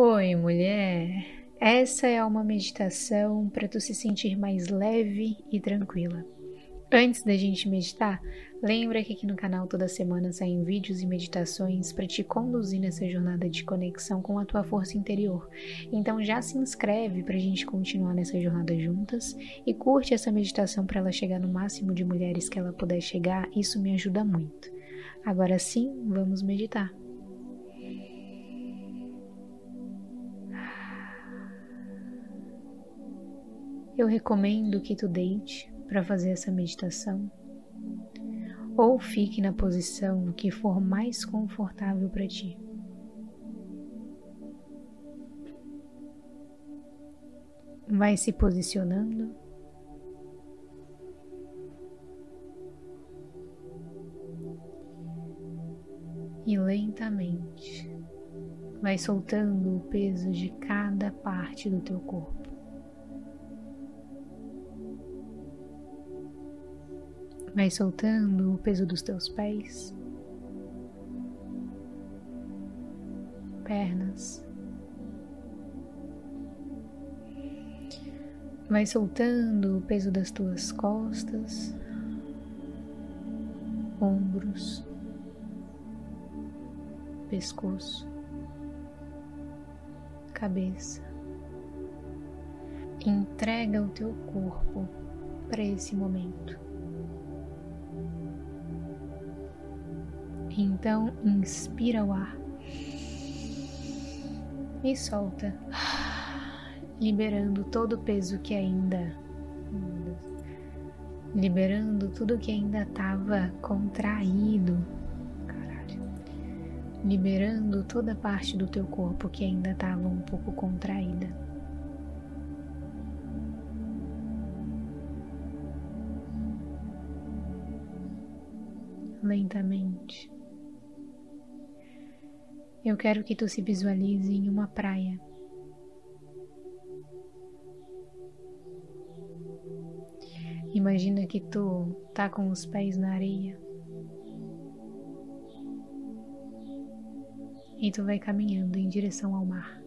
Oi, mulher. Essa é uma meditação para tu se sentir mais leve e tranquila. Antes da gente meditar, lembra que aqui no canal toda semana saem vídeos e meditações para te conduzir nessa jornada de conexão com a tua força interior. Então já se inscreve para a gente continuar nessa jornada juntas e curte essa meditação para ela chegar no máximo de mulheres que ela puder chegar. Isso me ajuda muito. Agora sim, vamos meditar. Eu recomendo que tu deite para fazer essa meditação ou fique na posição que for mais confortável para ti. Vai se posicionando. E lentamente vai soltando o peso de cada parte do teu corpo. Vai soltando o peso dos teus pés, pernas. Vai soltando o peso das tuas costas, ombros, pescoço, cabeça. Entrega o teu corpo para esse momento. Então, inspira o ar e solta, liberando todo o peso que ainda. Liberando tudo que ainda estava contraído. Caralho. Liberando toda a parte do teu corpo que ainda estava um pouco contraída. Lentamente eu quero que tu se visualize em uma praia. Imagina que tu tá com os pés na areia. E tu vai caminhando em direção ao mar.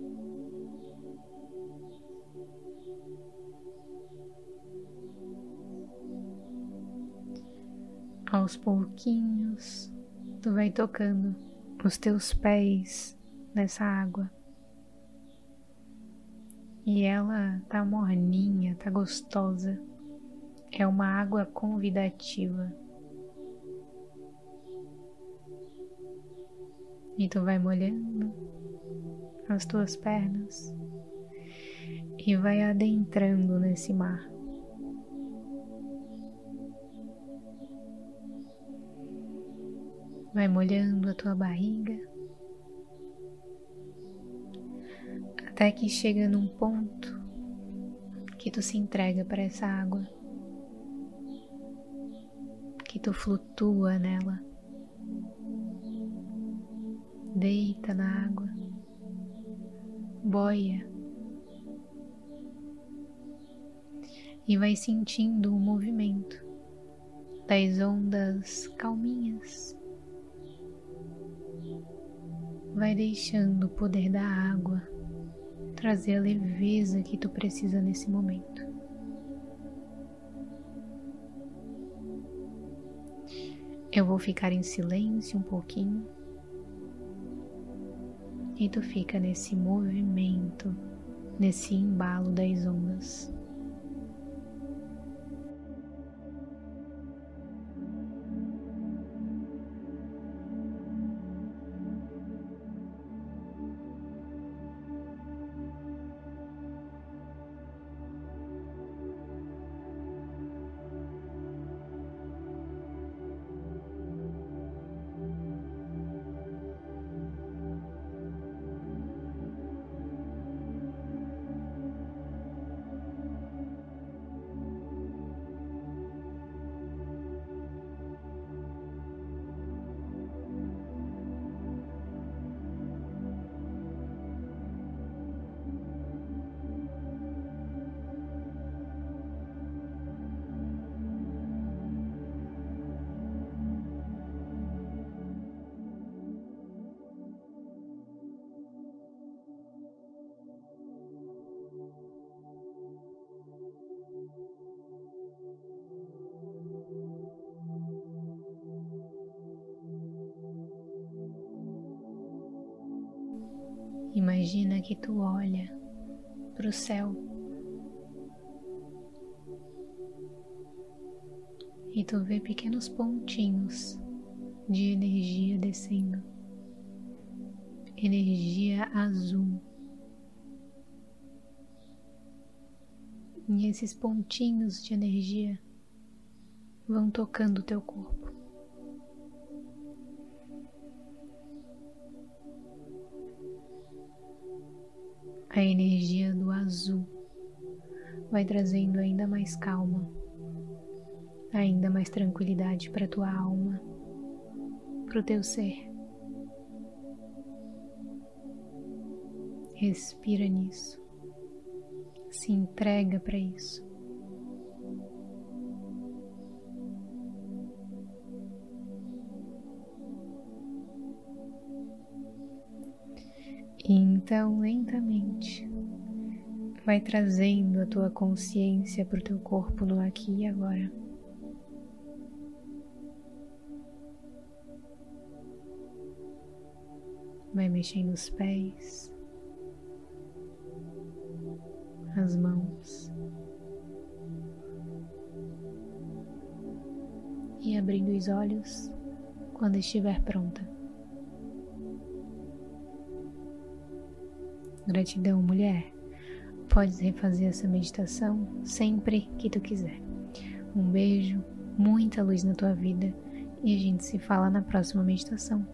Aos pouquinhos, tu vai tocando os teus pés nessa água. E ela tá morninha, tá gostosa. É uma água convidativa. E tu vai molhando as tuas pernas e vai adentrando nesse mar. Vai molhando a tua barriga. Até que chega num ponto que tu se entrega para essa água, que tu flutua nela, deita na água, boia. E vai sentindo o movimento das ondas calminhas Vai deixando o poder da água trazer a leveza que tu precisa nesse momento. Eu vou ficar em silêncio um pouquinho e tu fica nesse movimento, nesse embalo das ondas. Imagina que tu olha para o céu e tu vê pequenos pontinhos de energia descendo, energia azul. E esses pontinhos de energia vão tocando o teu corpo. A energia do azul vai trazendo ainda mais calma, ainda mais tranquilidade para tua alma, para o teu ser. Respira nisso, se entrega para isso. Então, lentamente, vai trazendo a tua consciência para o teu corpo no aqui e agora. Vai mexendo os pés, as mãos e abrindo os olhos quando estiver pronta. Gratidão, mulher. Podes refazer essa meditação sempre que tu quiser. Um beijo, muita luz na tua vida e a gente se fala na próxima meditação.